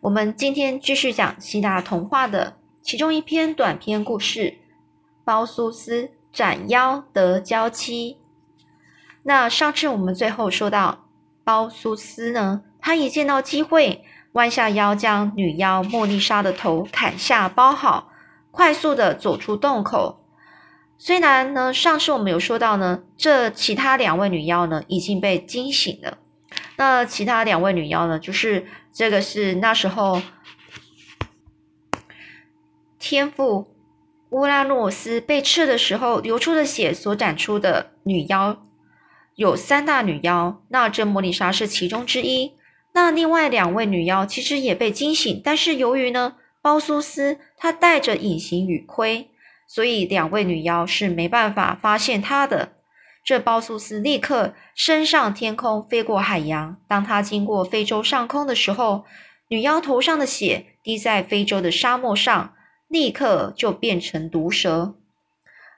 我们今天继续讲希腊童话的其中一篇短篇故事《包苏斯斩妖得娇妻》。那上次我们最后说到，包苏斯呢，他一见到机会，弯下腰将女妖莫丽莎的头砍下包好，快速的走出洞口。虽然呢，上次我们有说到呢，这其他两位女妖呢已经被惊醒了。那其他两位女妖呢？就是这个是那时候天赋乌拉诺斯被刺的时候流出的血所展出的女妖，有三大女妖。那这莫妮莎是其中之一。那另外两位女妖其实也被惊醒，但是由于呢，包苏斯她戴着隐形雨盔，所以两位女妖是没办法发现她的。这包苏斯立刻升上天空，飞过海洋。当他经过非洲上空的时候，女妖头上的血滴在非洲的沙漠上，立刻就变成毒蛇。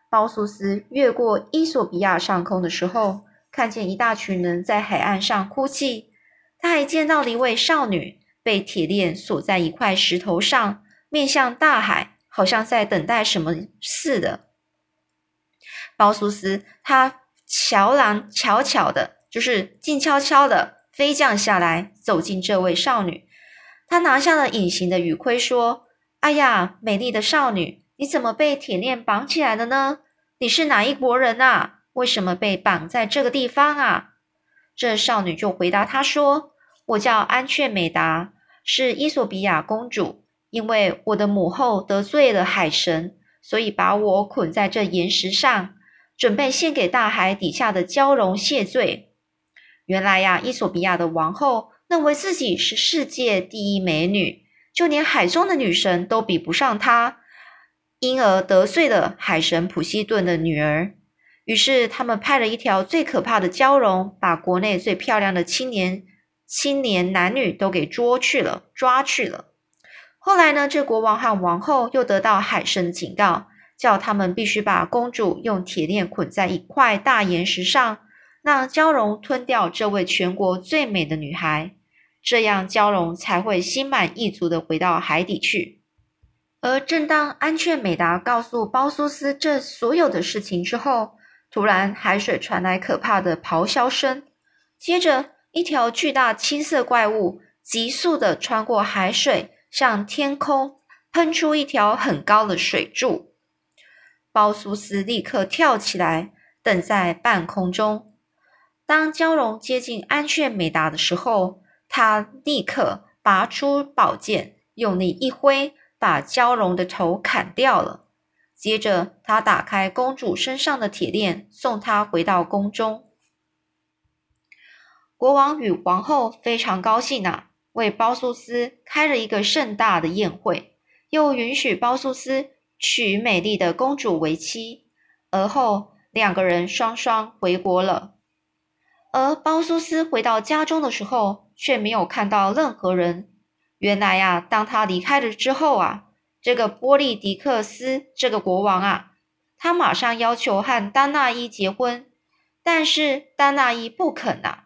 包苏斯越过伊索比亚上空的时候，看见一大群人在海岸上哭泣。他还见到了一位少女被铁链锁在一块石头上，面向大海，好像在等待什么似的。包苏斯他。乔兰悄悄的，就是静悄悄的飞降下来，走进这位少女。他拿下了隐形的雨盔，说：“哎呀，美丽的少女，你怎么被铁链绑起来了呢？你是哪一国人啊？为什么被绑在这个地方啊？”这少女就回答他说：“我叫安雀美达，是伊索比亚公主。因为我的母后得罪了海神，所以把我捆在这岩石上。”准备献给大海底下的蛟龙谢罪。原来呀，伊索比亚的王后认为自己是世界第一美女，就连海中的女神都比不上她，因而得罪了海神普西顿的女儿。于是他们派了一条最可怕的蛟龙，把国内最漂亮的青年、青年男女都给捉去了，抓去了。后来呢，这国王和王后又得到海神的警告。叫他们必须把公主用铁链捆在一块大岩石上，让蛟龙吞掉这位全国最美的女孩，这样蛟龙才会心满意足的回到海底去。而正当安雀美达告诉包苏斯这所有的事情之后，突然海水传来可怕的咆哮声，接着一条巨大青色怪物急速的穿过海水，向天空喷出一条很高的水柱。包苏斯立刻跳起来，等在半空中。当蛟龙接近安雀美达的时候，他立刻拔出宝剑，用力一挥，把蛟龙的头砍掉了。接着，他打开公主身上的铁链，送她回到宫中。国王与王后非常高兴啊，为包苏斯开了一个盛大的宴会，又允许包苏斯。娶美丽的公主为妻，而后两个人双双回国了。而包苏斯回到家中的时候，却没有看到任何人。原来啊，当他离开了之后啊，这个波利迪克斯这个国王啊，他马上要求和丹娜伊结婚，但是丹娜伊不肯啊，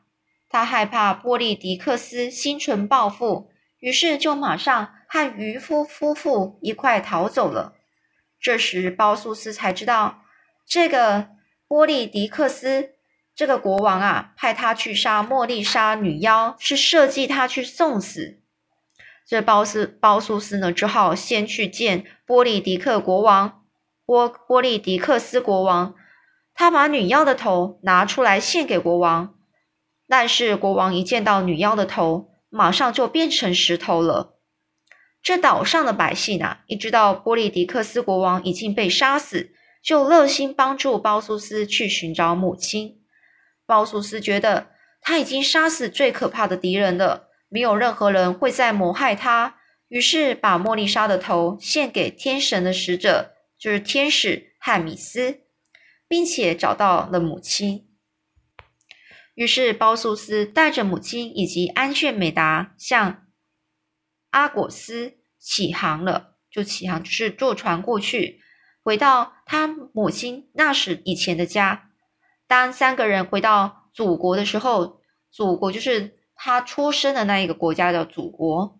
他害怕波利迪克斯心存报复，于是就马上和渔夫夫妇一块逃走了。这时，包苏斯才知道，这个波利迪克斯这个国王啊，派他去杀莫丽莎女妖，是设计他去送死。这包斯包苏斯呢，只好先去见波利迪克国王波波利迪克斯国王，他把女妖的头拿出来献给国王，但是国王一见到女妖的头，马上就变成石头了。这岛上的百姓啊，一知道波利迪克斯国王已经被杀死，就热心帮助包苏斯去寻找母亲。包苏斯觉得他已经杀死最可怕的敌人了，没有任何人会再谋害他，于是把莫丽莎的头献给天神的使者，就是天使汉米斯，并且找到了母亲。于是包苏斯带着母亲以及安炫美达向。阿果斯起航了，就起航，就是坐船过去，回到他母亲那时以前的家。当三个人回到祖国的时候，祖国就是他出生的那一个国家的祖国。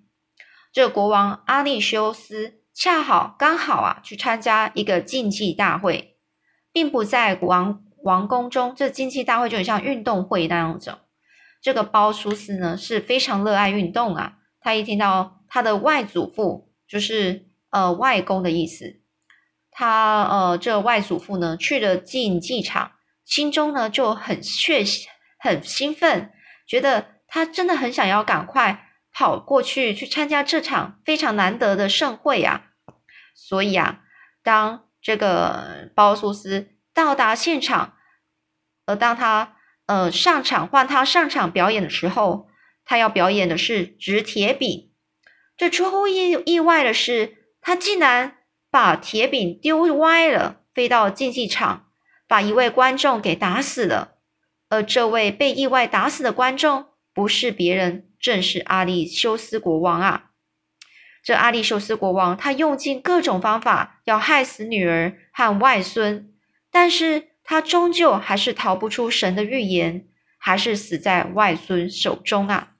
这国王阿利修斯恰好刚好啊去参加一个竞技大会，并不在王王宫中。这竞技大会就很像运动会那样子。这个包苏斯呢是非常热爱运动啊，他一听到他的外祖父就是呃外公的意思，他呃这外祖父呢去了竞技场，心中呢就很确很兴奋，觉得他真的很想要赶快。跑过去去参加这场非常难得的盛会呀，所以啊，当这个包苏斯到达现场，而当他呃上场换他上场表演的时候，他要表演的是掷铁饼。这出乎意意外的是，他竟然把铁饼丢歪了，飞到竞技场，把一位观众给打死了。而这位被意外打死的观众不是别人。正是阿利修斯国王啊！这阿利修斯国王，他用尽各种方法要害死女儿和外孙，但是他终究还是逃不出神的预言，还是死在外孙手中啊！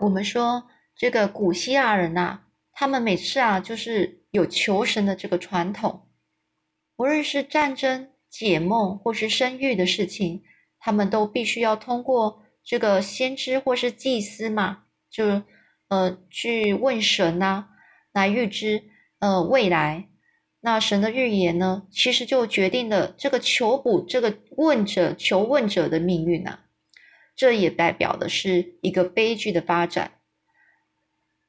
我们说这个古希腊人呐，他们每次啊，就是有求神的这个传统，无论是战争、解梦或是生育的事情，他们都必须要通过。这个先知或是祭司嘛，就呃去问神呐，来预知呃未来。那神的预言呢，其实就决定了这个求卜这个问者求问者的命运呐。这也代表的是一个悲剧的发展，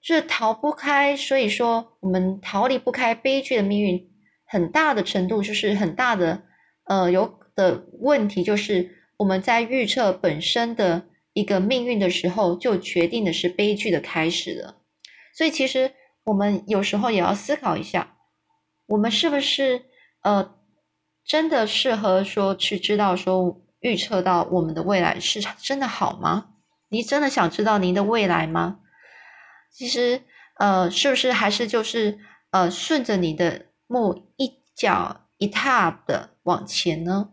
这逃不开。所以说，我们逃离不开悲剧的命运，很大的程度就是很大的呃有的问题就是。我们在预测本身的一个命运的时候，就决定的是悲剧的开始了。所以，其实我们有时候也要思考一下，我们是不是呃真的适合说去知道说预测到我们的未来是真的好吗？你真的想知道您的未来吗？其实呃，是不是还是就是呃顺着你的木一脚一踏的往前呢？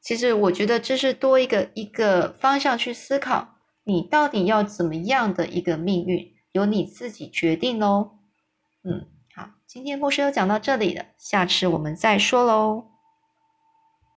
其实我觉得这是多一个一个方向去思考，你到底要怎么样的一个命运，由你自己决定喽。嗯，好，今天故事就讲到这里了，下次我们再说喽。